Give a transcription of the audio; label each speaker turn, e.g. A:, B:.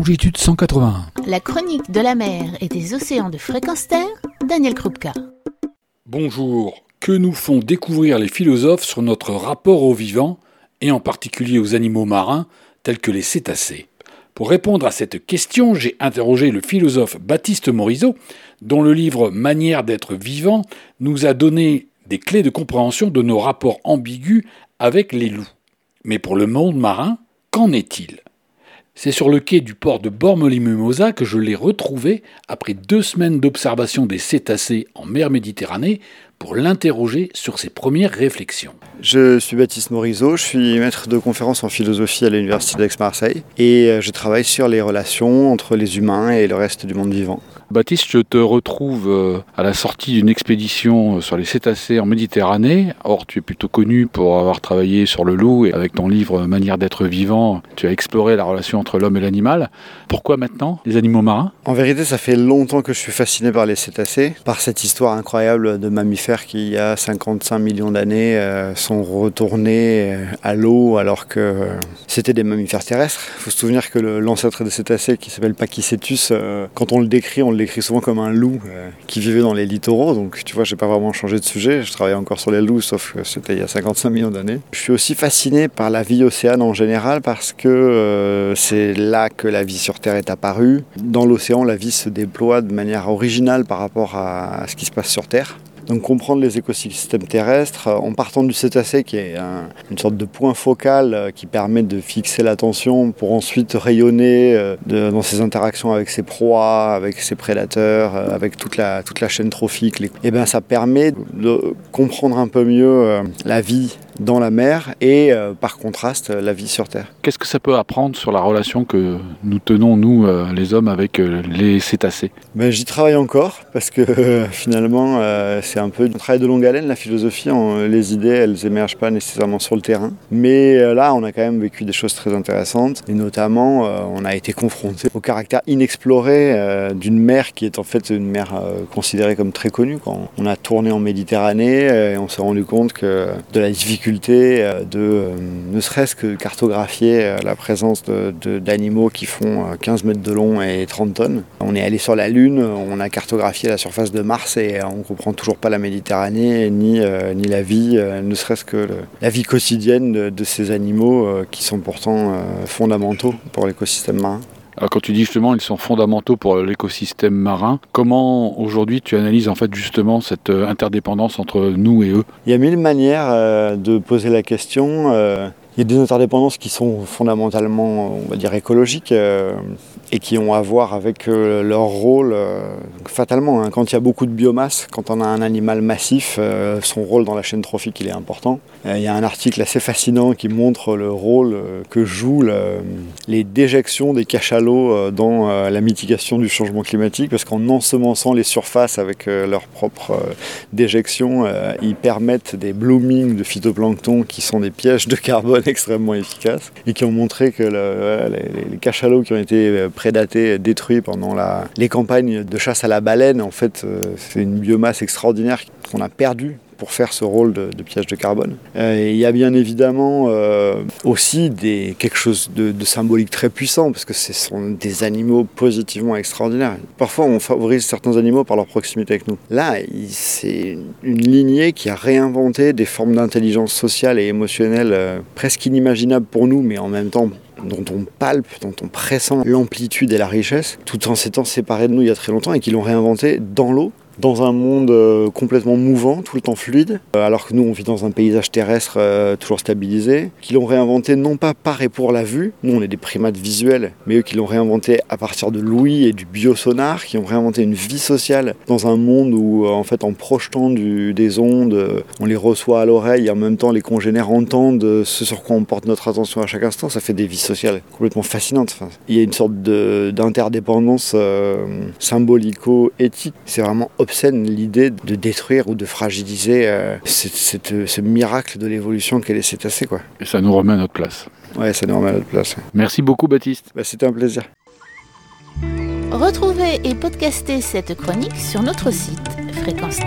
A: longitude 181.
B: La chronique de la mer et des océans de fréquence terre, Daniel Krupka.
A: Bonjour. Que nous font découvrir les philosophes sur notre rapport au vivant, et en particulier aux animaux marins, tels que les cétacés? Pour répondre à cette question, j'ai interrogé le philosophe Baptiste Morisot, dont le livre Manière d'être vivant nous a donné des clés de compréhension de nos rapports ambigus avec les loups. Mais pour le monde marin, qu'en est-il? C'est sur le quai du port de Bormoli-Mimosa que je l'ai retrouvé après deux semaines d'observation des cétacés en mer Méditerranée pour l'interroger sur ses premières réflexions.
C: Je suis Baptiste Morisot, je suis maître de conférence en philosophie à l'Université d'Aix-Marseille et euh, je travaille sur les relations entre les humains et le reste du monde vivant.
A: Baptiste, je te retrouve euh, à la sortie d'une expédition euh, sur les cétacés en Méditerranée. Or, tu es plutôt connu pour avoir travaillé sur le loup et avec ton livre Manière d'être vivant, tu as exploré la relation entre l'homme et l'animal. Pourquoi maintenant les animaux marins?
C: En vérité, ça fait longtemps que je suis fasciné par les cétacés, par cette histoire incroyable de mammifères qui, il y a 55 millions d'années, euh, sont retournés à l'eau alors que c'était des mammifères terrestres. Il faut se souvenir que l'ancêtre des cétacés, qui s'appelle Pachycetus, quand on le décrit, on le décrit souvent comme un loup euh, qui vivait dans les littoraux. Donc tu vois, j'ai pas vraiment changé de sujet. Je travaille encore sur les loups, sauf que c'était il y a 55 millions d'années. Je suis aussi fasciné par la vie océane en général parce que euh, c'est là que la vie sur Terre est apparue. Dans l'océan, la vie se déploie de manière originale par rapport à ce qui se passe sur Terre. Donc comprendre les écosystèmes terrestres euh, en partant du cétacé qui est une sorte de point focal euh, qui permet de fixer l'attention pour ensuite rayonner euh, dans ses interactions avec ses proies, avec ses prédateurs, avec toute la, toute la chaîne trophique. Et eh bien ça permet de comprendre un peu mieux la vie dans la mer et euh, par contraste la vie sur Terre.
A: Qu'est-ce que ça peut apprendre sur la relation que nous tenons, nous, euh, les hommes, avec euh, les cétacés?
C: Ben, J'y travaille encore parce que finalement c'est un peu un travail de longue haleine, la philosophie. les idées, elles émergent pas nécessairement sur le terrain. Mais là, on a quand même vécu des choses très intéressantes et notamment on a été confronté au caractère inexploré d'une mer qui est en fait une mer considérée comme très connue. Quand on a tourné en Méditerranée, et on s'est rendu compte que de la difficulté euh, de euh, ne serait-ce que cartographier euh, la présence d'animaux qui font 15 mètres de long et 30 tonnes. On est allé sur la Lune, on a cartographié la surface de Mars et on ne comprend toujours pas la Méditerranée ni, ni la vie, ne serait-ce que la vie quotidienne de, ces animaux qui sont pourtant fondamentaux pour l'écosystème marin.
A: Alors quand tu dis justement ils sont fondamentaux pour l'écosystème marin, comment aujourd'hui tu analyses en fait justement cette euh, interdépendance entre nous et eux?
C: Il y a mille manières euh, de poser la question. Euh, il y a des interdépendances qui sont fondamentalement, on va dire, écologiques et qui ont à voir avec euh, leur rôle. Euh, fatalement, hein. quand il y a beaucoup de biomasse, quand on a un animal massif, euh, son rôle dans la chaîne trophique il est important. Il y a un article assez fascinant qui montre le rôle que jouent les déjections des cachalots dans la mitigation du changement climatique, parce qu'en ensemençant les surfaces avec leur propre déjection, ils permettent des bloomings de phytoplancton qui sont des pièges de carbone extrêmement efficaces et qui ont montré que les, les cachalots qui ont été prédatés, détruits pendant les campagnes de chasse à la baleine. En fait, euh, c'est une biomasse extraordinaire qu'on a perdue pour faire ce rôle de, piège de carbone. Euh, il y a bien évidemment euh, aussi quelque chose de, symbolique très puissant, parce que ce sont des animaux positivement extraordinaires. Parfois, on favorise certains animaux par leur proximité avec nous. Là, c'est une lignée qui a réinventé des formes d'intelligence sociale et émotionnelle presque inimaginables pour nous, mais en même temps dont on palpe, dont on pressent l'amplitude et la richesse, tout en s'étant séparés de nous il y a très longtemps et qui l'ont réinventé dans l'eau dans un monde euh, complètement mouvant, tout le temps fluide, euh, alors que nous on vit dans un paysage terrestre euh, toujours stabilisé, qui l'ont réinventé non pas par et pour la vue, nous on est des primates visuels, mais eux qui l'ont réinventé à partir de l'ouïe et du biosonar, qui ont réinventé une vie sociale dans un monde où en fait en projetant des ondes, on les reçoit à l'oreille et en même temps les congénères entendent ce sur quoi on porte notre attention à chaque instant, ça fait des vies sociales complètement fascinantes. il y a une sorte d'interdépendance symbolico-éthique, c'est vraiment obscène l'idée de détruire ou de fragiliser euh, ce miracle de l'évolution qu'est les cétacés. Quoi.
A: Et ça nous remet à notre place.
C: Ouais, ça nous remet à notre place.
A: Merci beaucoup Baptiste.
C: Bah, C'était un plaisir.
B: Retrouvez et podcastez cette chronique sur notre site fréquence